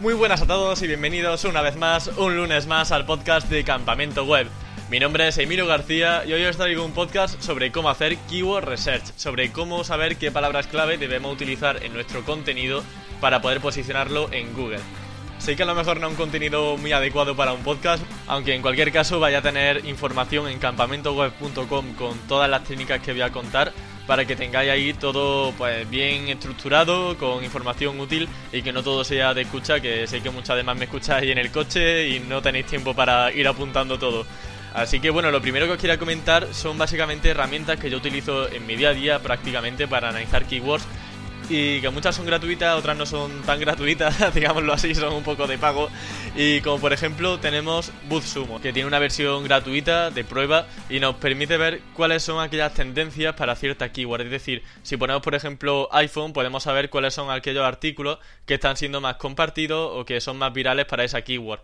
Muy buenas a todos y bienvenidos una vez más, un lunes más al podcast de Campamento Web. Mi nombre es Emilio García y hoy os traigo un podcast sobre cómo hacer keyword research, sobre cómo saber qué palabras clave debemos utilizar en nuestro contenido para poder posicionarlo en Google. Sé que a lo mejor no es un contenido muy adecuado para un podcast, aunque en cualquier caso vaya a tener información en campamentoweb.com con todas las técnicas que voy a contar para que tengáis ahí todo pues bien estructurado, con información útil y que no todo sea de escucha, que sé que muchas además me escucháis en el coche y no tenéis tiempo para ir apuntando todo. Así que bueno, lo primero que os quiero comentar son básicamente herramientas que yo utilizo en mi día a día prácticamente para analizar keywords y que muchas son gratuitas, otras no son tan gratuitas, digámoslo así, son un poco de pago. Y como por ejemplo tenemos BuzzSumo, que tiene una versión gratuita de prueba y nos permite ver cuáles son aquellas tendencias para cierta keyword. Es decir, si ponemos por ejemplo iPhone, podemos saber cuáles son aquellos artículos que están siendo más compartidos o que son más virales para esa keyword.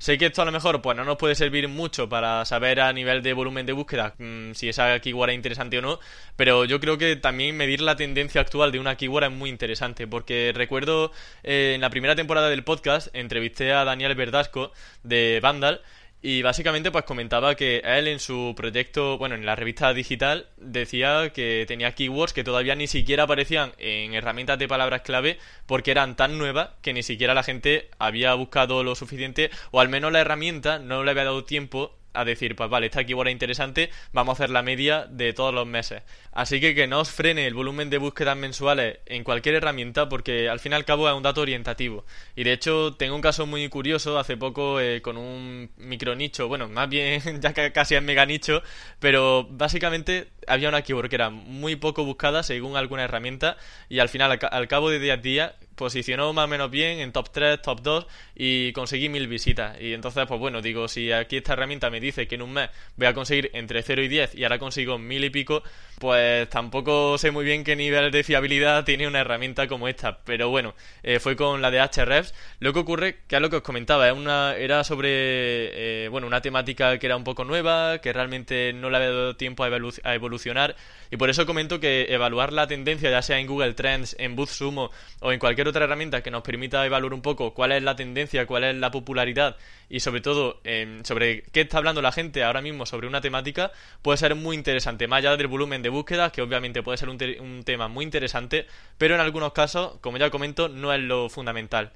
Sé que esto a lo mejor pues no nos puede servir mucho para saber a nivel de volumen de búsqueda mm, si esa keyword es interesante o no, pero yo creo que también medir la tendencia actual de una keyword es muy interesante, porque recuerdo eh, en la primera temporada del podcast entrevisté a Daniel Verdasco de Vandal y básicamente pues comentaba que él en su proyecto, bueno, en la revista digital decía que tenía keywords que todavía ni siquiera aparecían en herramientas de palabras clave porque eran tan nuevas que ni siquiera la gente había buscado lo suficiente o al menos la herramienta no le había dado tiempo a decir, pues vale, esta keyword es interesante, vamos a hacer la media de todos los meses. Así que que no os frene el volumen de búsquedas mensuales en cualquier herramienta porque al fin y al cabo es un dato orientativo. Y de hecho tengo un caso muy curioso hace poco eh, con un micro nicho, bueno, más bien ya casi es mega nicho, pero básicamente había una keyword que era muy poco buscada según alguna herramienta y al final al, cabo de 10 días posicionó más o menos bien en top 3, top 2 y conseguí mil visitas. Y entonces, pues bueno, digo, si aquí esta herramienta me dice que en un mes voy a conseguir entre 0 y 10 y ahora consigo mil y pico, pues tampoco sé muy bien qué nivel de fiabilidad tiene una herramienta como esta. Pero bueno, eh, fue con la de Hrefs. Lo que ocurre, que es lo que os comentaba, era sobre eh, bueno, una temática que era un poco nueva, que realmente no le había dado tiempo a, a evolucionar. Y por eso comento que evaluar la tendencia, ya sea en Google Trends, en BuzzSumo o en cualquier otra herramienta que nos permita evaluar un poco cuál es la tendencia, cuál es la popularidad y sobre todo em, sobre qué está hablando la gente ahora mismo sobre una temática, puede ser muy interesante, más allá del volumen de búsqueda, que obviamente puede ser un tema muy interesante, pero en algunos casos, como ya comento, no es lo fundamental.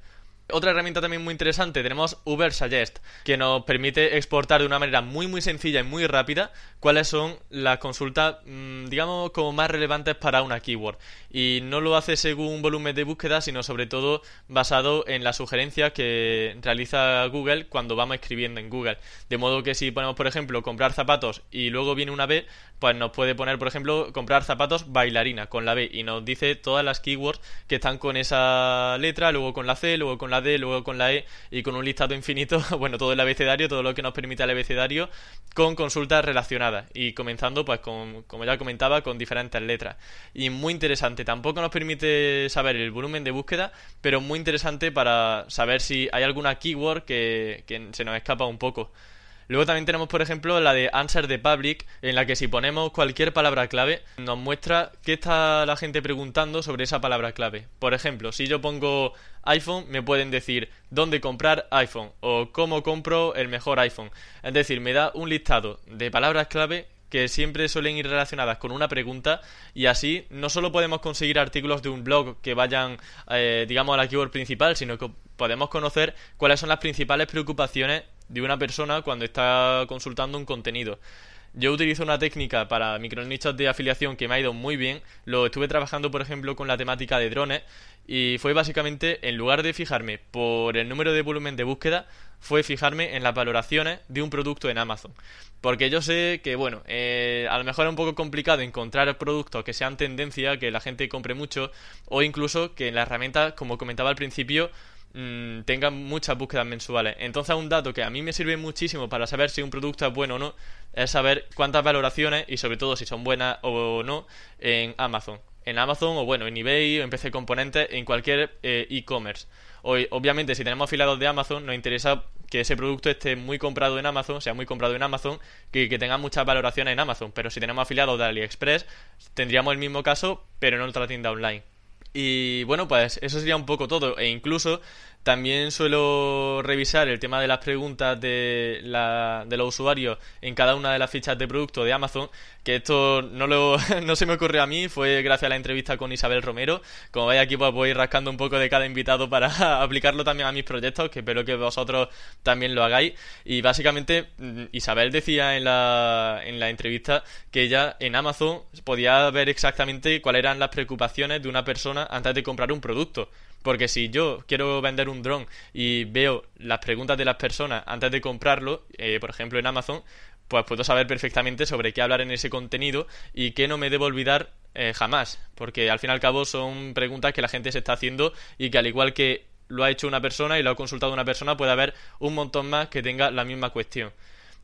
Otra herramienta también muy interesante tenemos Uber Suggest, que nos permite exportar de una manera muy muy sencilla y muy rápida cuáles son las consultas, mm, digamos, como más relevantes para una keyword. Y no lo hace según volumen de búsqueda, sino sobre todo basado en las sugerencias que realiza Google cuando vamos escribiendo en Google. De modo que si ponemos, por ejemplo, comprar zapatos y luego viene una B, pues nos puede poner, por ejemplo, comprar zapatos bailarina con la B y nos dice todas las keywords que están con esa letra, luego con la C, luego con la Luego con la E y con un listado infinito, bueno, todo el abecedario, todo lo que nos permite el abecedario con consultas relacionadas y comenzando pues con, como ya comentaba, con diferentes letras. Y muy interesante, tampoco nos permite saber el volumen de búsqueda, pero muy interesante para saber si hay alguna keyword que se nos escapa un poco. Luego también tenemos, por ejemplo, la de Answer the Public, en la que si ponemos cualquier palabra clave, nos muestra qué está la gente preguntando sobre esa palabra clave. Por ejemplo, si yo pongo iPhone, me pueden decir dónde comprar iPhone o cómo compro el mejor iPhone. Es decir, me da un listado de palabras clave que siempre suelen ir relacionadas con una pregunta y así no solo podemos conseguir artículos de un blog que vayan, eh, digamos, a la keyword principal, sino que podemos conocer cuáles son las principales preocupaciones de una persona cuando está consultando un contenido. Yo utilizo una técnica para micronichos de afiliación que me ha ido muy bien. Lo estuve trabajando, por ejemplo, con la temática de drones y fue básicamente, en lugar de fijarme por el número de volumen de búsqueda, fue fijarme en las valoraciones de un producto en Amazon. Porque yo sé que, bueno, eh, a lo mejor es un poco complicado encontrar productos que sean tendencia, que la gente compre mucho, o incluso que en la herramienta, como comentaba al principio, mmm, tengan muchas búsquedas mensuales. Entonces un dato que a mí me sirve muchísimo para saber si un producto es bueno o no es saber cuántas valoraciones y sobre todo si son buenas o no en Amazon. En Amazon o bueno, en eBay o en PC Componentes, en cualquier eh, e-commerce. obviamente si tenemos afiliados de Amazon nos interesa que ese producto esté muy comprado en Amazon, sea muy comprado en Amazon, que, que tenga muchas valoraciones en Amazon. Pero si tenemos afiliados de AliExpress, tendríamos el mismo caso, pero en otra tienda online. Y bueno, pues eso sería un poco todo. E incluso También suelo revisar el tema de las preguntas de, la, de los usuarios en cada una de las fichas de producto de Amazon, que esto no, lo, no se me ocurrió a mí, fue gracias a la entrevista con Isabel Romero. Como veis aquí pues voy rascando un poco de cada invitado para aplicarlo también a mis proyectos, que espero que vosotros también lo hagáis. Y básicamente mm, Isabel decía en la, en la entrevista que ella en Amazon podía ver exactamente cuáles eran las preocupaciones de una persona antes de comprar un producto. Porque si yo quiero vender un dron y veo las preguntas de las personas antes de comprarlo, eh, por ejemplo en Amazon, pues puedo saber perfectamente sobre qué hablar en ese contenido y qué no me debo olvidar eh, jamás. Porque al fin y al cabo son preguntas que la gente se está haciendo y que al igual que lo ha hecho una persona y lo ha consultado una persona, puede haber un montón más que tenga la misma cuestión.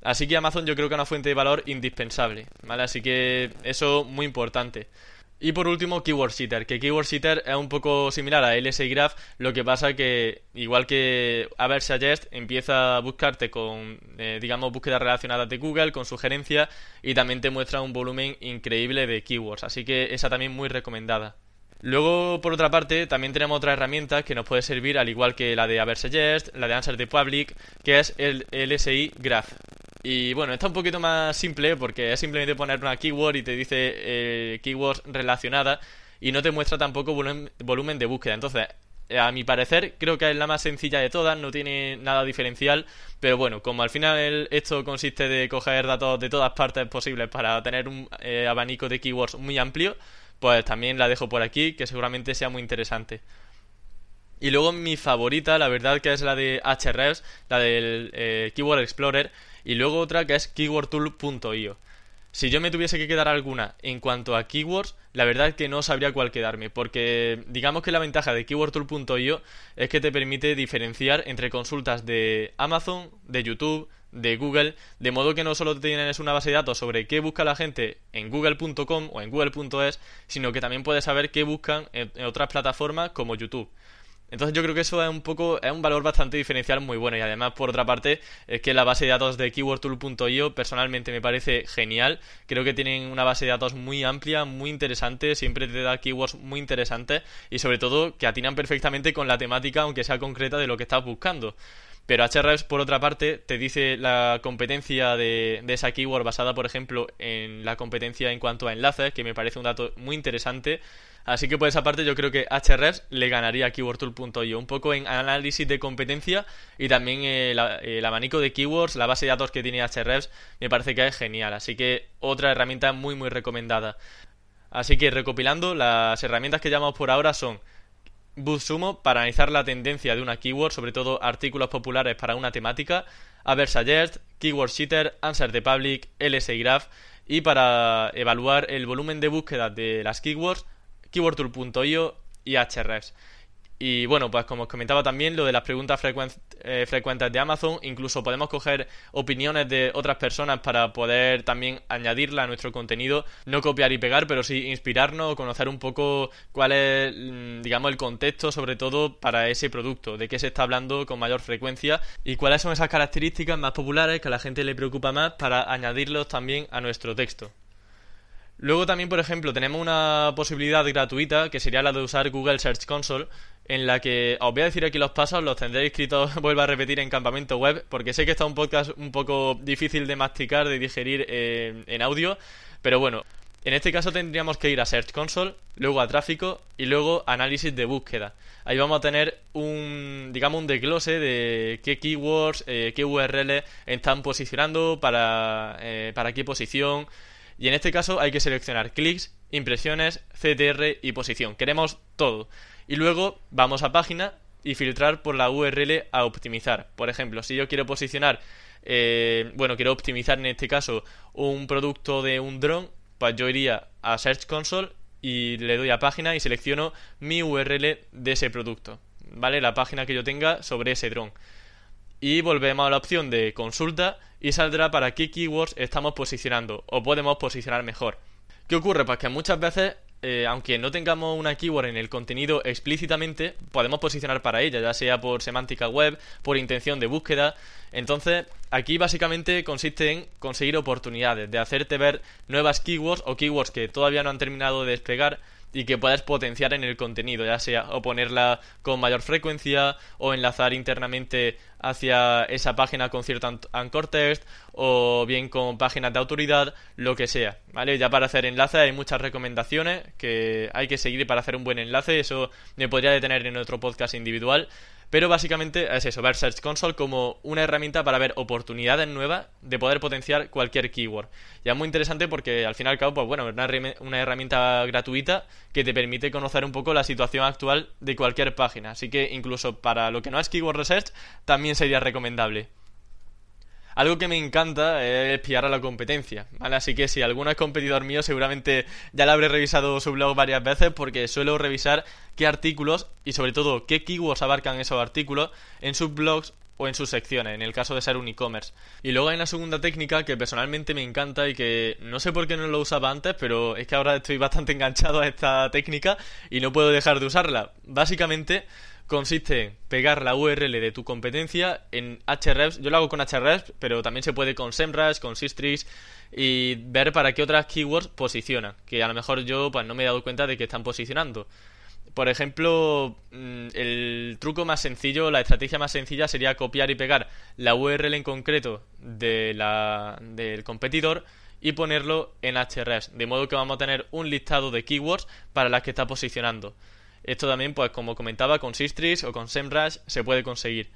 Así que Amazon yo creo que es una fuente de valor indispensable. Así que eso muy importante. Y por último, Keyword Seeker, que Keyword Seeker es un poco similar a LSI Graph, lo que pasa que, igual que Suggest, empieza a buscarte con, eh, digamos, búsquedas relacionadas de Google, con sugerencias, y también te muestra un volumen increíble de keywords, así que esa también muy recomendada. Luego, por otra parte, también tenemos otra herramienta que nos puede servir, al igual que la de Suggest, la de Answer the Public, que es el LSI Graph. Y bueno, está un poquito más simple porque es simplemente poner una keyword y te dice eh, keywords relacionadas y no te muestra tampoco volumen, de búsqueda. Entonces, a mi parecer, creo que es la más sencilla de todas, no tiene nada diferencial, pero bueno, como al final esto consiste de coger datos de todas partes posibles para tener un eh, abanico de keywords muy amplio, pues también la dejo por aquí, que seguramente sea muy interesante. Y luego mi favorita, la verdad que es la de Hrefs, la del eh, Keyword Explorer, y luego otra que es keywordtool.io. Si yo me tuviese que quedar alguna en cuanto a keywords, la verdad que no sabría cuál quedarme, porque digamos que la ventaja de keywordtool.io es que te permite diferenciar entre consultas de Amazon, de YouTube, de Google, de modo que no solo tienes una base de datos sobre qué busca la gente en google.com o en google.es, sino que también puedes saber qué buscan en otras plataformas como YouTube. Entonces yo creo que eso es un poco, es un valor bastante diferencial muy bueno y además por otra parte es que la base de datos de keywordtool.io personalmente me parece genial, creo que tienen una base de datos muy amplia, muy interesante, siempre te da keywords muy interesantes y sobre todo que atinan perfectamente con la temática aunque sea concreta de lo que estás buscando. Pero Ahrefs, por otra parte, te dice la competencia de, esa keyword basada, por ejemplo, en la competencia en cuanto a enlaces, que me parece un dato muy interesante. Así que por esa parte yo creo que Hrefs le ganaría a KeywordTool.io un poco en análisis de competencia y también el, abanico de keywords, la base de datos que tiene Hrefs me parece que es genial. Así que otra herramienta muy muy recomendada. Así que recopilando, las herramientas que llamamos por ahora son BuzzSumo para analizar la tendencia de una keyword, sobre todo artículos populares para una temática, Aversuggest, Keyword Sheeter, Answer the Public, LSI Graph y para evaluar el volumen de búsqueda de las keywords, keywordtool.io y Hrefs. Y bueno, pues como os comentaba también, lo de las preguntas eh, frecuentes de Amazon, incluso podemos coger opiniones de otras personas para poder también añadirla a nuestro contenido, no copiar y pegar, pero sí inspirarnos, conocer un poco cuál es, mm, digamos, el contexto, sobre todo para ese producto, de qué se está hablando con mayor frecuencia y cuáles son esas características más populares que a la gente le preocupa más para añadirlos también a nuestro texto. Luego también, por ejemplo, tenemos una posibilidad gratuita que sería la de usar Google Search Console, en la que os voy a decir aquí los pasos, los tendréis escritos, vuelvo a repetir, en campamento web, porque sé que está un podcast un poco difícil de masticar, de digerir eh, en audio, pero bueno, en este caso tendríamos que ir a Search Console, luego a tráfico y luego análisis de búsqueda. Ahí vamos a tener un, digamos, un desglose de qué keywords, eh, qué URL están posicionando, para, eh, para qué posición, y en este caso hay que seleccionar clics, impresiones, CTR y posición. Queremos todo. Y luego vamos a página y filtrar por la URL a optimizar. Por ejemplo, si yo quiero posicionar, eh, bueno, quiero optimizar en este caso un producto de un dron, pues yo iría a Search Console y le doy a página y selecciono mi URL de ese producto. ¿Vale? La página que yo tenga sobre ese dron y volvemos a la opción de consulta y saldrá para qué keywords estamos posicionando o podemos posicionar mejor. ¿Qué ocurre? Pues que muchas veces, eh, aunque no tengamos una keyword en el contenido explícitamente, podemos posicionar para ella, ya sea por semántica web, por intención de búsqueda. Entonces, aquí básicamente consiste en conseguir oportunidades de hacerte ver nuevas keywords o keywords que todavía no han terminado de desplegar y que puedas potenciar en el contenido, ya sea o ponerla con mayor frecuencia o enlazar internamente hacia esa página con cierto anchor text o bien con páginas de autoridad, lo que sea, ¿vale? Ya para hacer enlaces hay muchas recomendaciones que hay que seguir para hacer un buen enlace, eso me podría detener en otro podcast individual, pero básicamente es eso, ver Search Console como una herramienta para ver oportunidades nuevas de poder potenciar cualquier keyword. Y es muy interesante porque al fin y al cabo, pues bueno, es una, una herramienta gratuita que te permite conocer un poco la situación actual de cualquier página. Así que incluso para lo que no es Keyword Research, también sería recomendable. Algo que me encanta es espiar a la competencia, ¿vale? Así que si alguno es competidor mío, seguramente ya le habré revisado su blog varias veces porque suelo revisar qué artículos y sobre todo qué keywords abarcan esos artículos en sus blogs o en sus secciones, en el caso de ser un e-commerce. Y luego hay una segunda técnica que personalmente me encanta y que no sé por qué no lo usaba antes, pero es que ahora estoy bastante enganchado a esta técnica y no puedo dejar de usarla. Básicamente consiste en pegar la URL de tu competencia en Hrefs. Yo lo hago con Hrefs, pero también se puede con SEMrush, con Sistrix y ver para qué otras keywords posicionan, que a lo mejor yo pues no me he dado cuenta de que están posicionando. Por ejemplo, mm, el truco más sencillo, la estrategia más sencilla sería copiar y pegar la URL en concreto del competidor y ponerlo en Hrefs, de modo que vamos a tener un listado de keywords para las que está posicionando. Esto también, pues como comentaba, con Sistrix o con SEMrush se puede conseguir.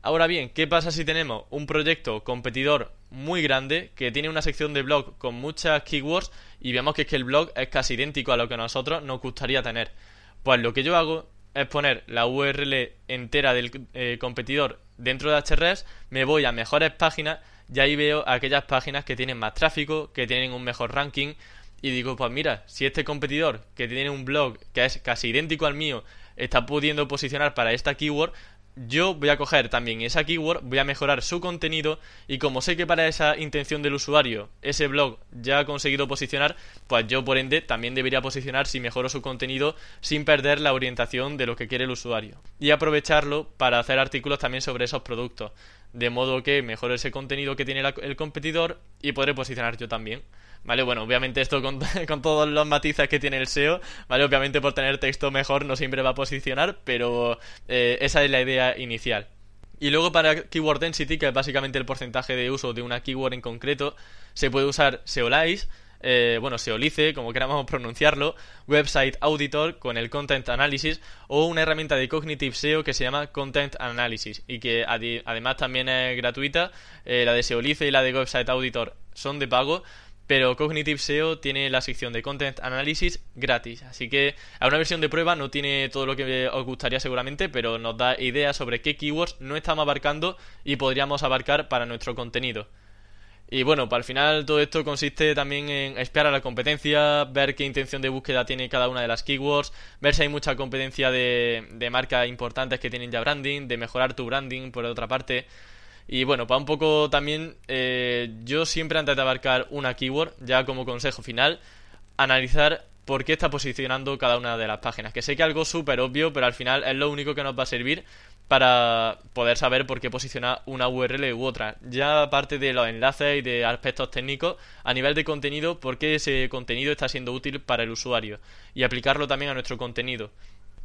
Ahora bien, ¿qué pasa si tenemos un proyecto competidor muy grande que tiene una sección de blog con muchas keywords y vemos que es que el blog es casi idéntico a lo que a nosotros nos gustaría tener? Pues lo que yo hago es poner la URL entera del eh, competidor dentro de Hrefs, me voy a mejores páginas y ahí veo aquellas páginas que tienen más tráfico, que tienen un mejor ranking y digo, pues mira, si este competidor que tiene un blog que es casi idéntico al mío está pudiendo posicionar para esta keyword, yo voy a coger también esa keyword, voy a mejorar su contenido y como sé que para esa intención del usuario ese blog ya ha conseguido posicionar, pues yo por ende también debería posicionar si mejoro su contenido sin perder la orientación de lo que quiere el usuario. Y aprovecharlo para hacer artículos también sobre esos productos, de modo que mejore ese contenido que tiene el competidor y podré posicionar yo también. ¿Vale? Bueno, obviamente esto con, todos los matices que tiene el SEO, ¿vale? Obviamente por tener texto mejor no siempre va a posicionar, pero eh, esa es la idea inicial. Y luego para Keyword Density, que es básicamente el porcentaje de uso de una keyword en concreto, se puede usar Seolize, eh, bueno, Seolice, como queramos pronunciarlo, Website Auditor con el Content Analysis o una herramienta de Cognitive SEO que se llama Content Analysis y que además también es gratuita. Eh, la de Seolice y la de Website Auditor son de pago, pero Cognitive SEO tiene la sección de Content Analysis gratis, así que a una versión de prueba no tiene todo lo que os gustaría seguramente, pero nos da ideas sobre qué keywords no estamos abarcando y podríamos abarcar para nuestro contenido. Y bueno, el final todo esto consiste también en espiar a la competencia, ver qué intención de búsqueda tiene cada una de las keywords, ver si hay mucha competencia de, de marcas importantes que tienen ya branding, de mejorar tu branding por otra parte. Y bueno, para un poco también, eh, yo siempre antes de abarcar una keyword, ya como consejo final, analizar por qué está posicionando cada una de las páginas. Que sé que algo súper obvio, pero al final es lo único que nos va a servir para poder saber por qué posiciona una URL u otra. Ya aparte de los enlaces y de aspectos técnicos, a nivel de contenido, por qué ese contenido está siendo útil para el usuario y aplicarlo también a nuestro contenido.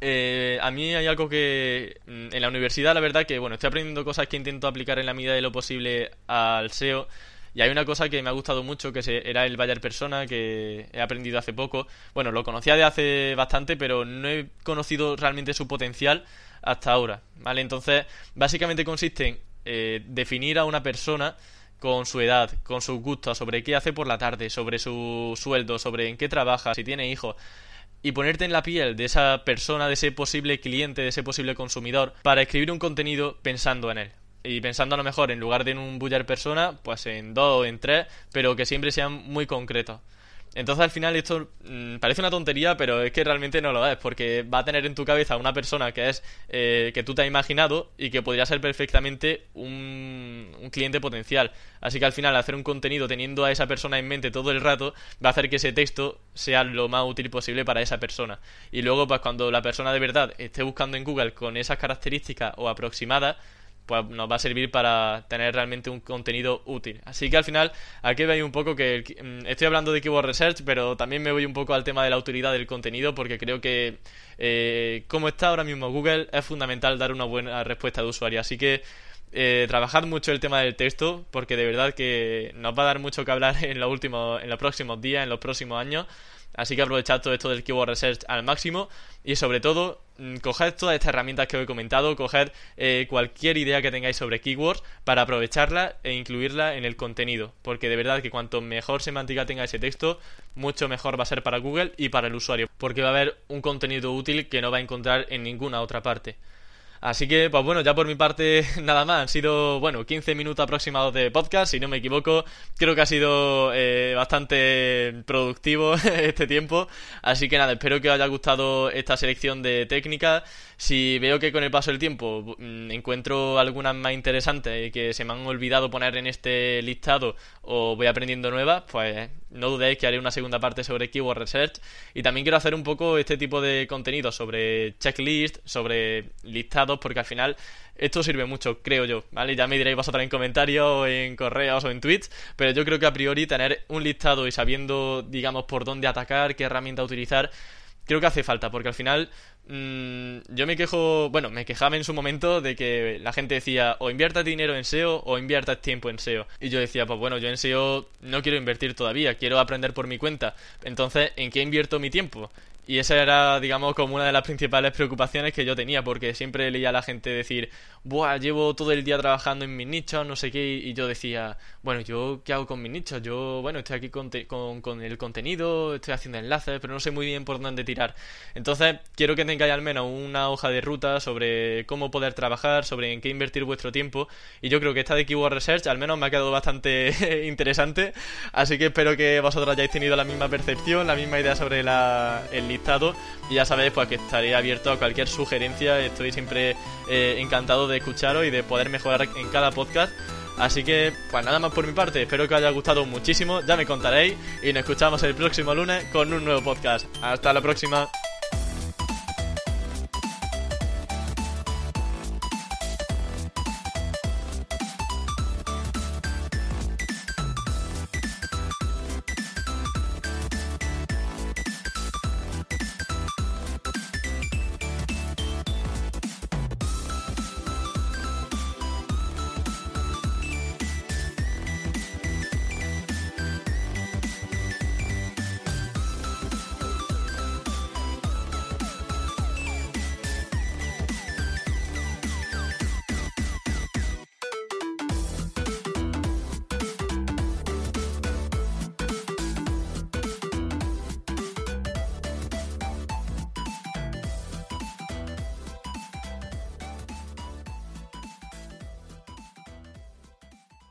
Eh, a mí hay algo que mm, en la universidad, la verdad, que bueno, estoy aprendiendo cosas que intento aplicar en la medida de lo posible al SEO. Y hay una cosa que me ha gustado mucho, que era el Bayer Persona, que he aprendido hace poco. Bueno, lo conocía de hace bastante, pero no he conocido realmente su potencial hasta ahora. ¿Vale? Entonces, básicamente consiste en eh, definir a una persona con su edad, con sus gustos, sobre qué hace por la tarde, sobre su sueldo, sobre en qué trabaja, si tiene hijos y ponerte en la piel de esa persona, de ese posible cliente, de ese posible consumidor, para escribir un contenido pensando en él. Y pensando a lo mejor en lugar de en un buller persona, pues en dos o en tres, pero que siempre sean muy concretos. Entonces al final esto mm, parece una tontería, pero es que realmente no lo es, porque va a tener en tu cabeza una persona que es eh, que tú te has imaginado y que podría ser perfectamente un, un, cliente potencial. Así que al final hacer un contenido teniendo a esa persona en mente todo el rato va a hacer que ese texto sea lo más útil posible para esa persona. Y luego pues cuando la persona de verdad esté buscando en Google con esas características o aproximadas, pues nos va a servir para tener realmente un contenido útil. Así que al final, aquí veis un poco que mm, estoy hablando de Keyword Research, pero también me voy un poco al tema de la utilidad del contenido, porque creo que eh, como está ahora mismo Google, es fundamental dar una buena respuesta de usuario. Así que eh, trabajad mucho el tema del texto, porque de verdad que nos va a dar mucho que hablar en los últimos, en los próximos días, en los próximos años. Así que aprovechad todo esto del Keyword Research al máximo y sobre todo coged todas estas herramientas que os he comentado, coged eh, cualquier idea que tengáis sobre keywords para aprovecharla e incluirla en el contenido, porque de verdad que cuanto mejor semántica tenga ese texto, mucho mejor va a ser para Google y para el usuario, porque va a haber un contenido útil que no va a encontrar en ninguna otra parte. Así que, pues bueno, ya por mi parte nada más. Han sido, bueno, 15 minutos aproximados de podcast, si no me equivoco. Creo que ha sido eh, bastante productivo este tiempo. Así que nada, espero que os haya gustado esta selección de técnicas. Si veo que con el paso del tiempo mm, encuentro algunas más interesantes y que se me han olvidado poner en este listado o voy aprendiendo nuevas, pues no dudéis que haré una segunda parte sobre Keyword Research. Y también quiero hacer un poco este tipo de contenido sobre checklist, sobre listados, porque al final esto sirve mucho, creo yo, ¿vale? Ya me diréis vosotros en comentarios, en correos o en tweets, pero yo creo que a priori tener un listado y sabiendo, digamos, por dónde atacar, qué herramienta utilizar, creo que hace falta, porque al final mmm, yo me quejo, bueno, me quejaba en su momento de que la gente decía o inviertas dinero en SEO o inviertas tiempo en SEO. Y yo decía, pues bueno, yo en SEO no quiero invertir todavía, quiero aprender por mi cuenta. Entonces, ¿en qué invierto mi tiempo? Y esa era, digamos, como una de las principales preocupaciones que yo tenía, porque siempre leía a la gente decir, Buah, llevo todo el día trabajando en mis nichos, no sé qué, y yo decía, bueno, ¿yo qué hago con mis nichos? Yo, bueno, estoy aquí con, con, el contenido, estoy haciendo enlaces, pero no sé muy bien por dónde tirar. Entonces, quiero que tengáis al menos una hoja de ruta sobre cómo poder trabajar, sobre en qué invertir vuestro tiempo, y yo creo que esta de Keyword Research al menos me ha quedado bastante interesante, así que espero que vosotros hayáis tenido la misma percepción, la misma idea sobre la, y ya sabéis pues que estaré abierto a cualquier sugerencia. Estoy siempre eh, encantado de escucharos y de poder mejorar en cada podcast. Así que, pues nada más por mi parte, espero que os haya gustado muchísimo, ya me contaréis y nos escuchamos el próximo lunes con un nuevo podcast. Hasta la próxima.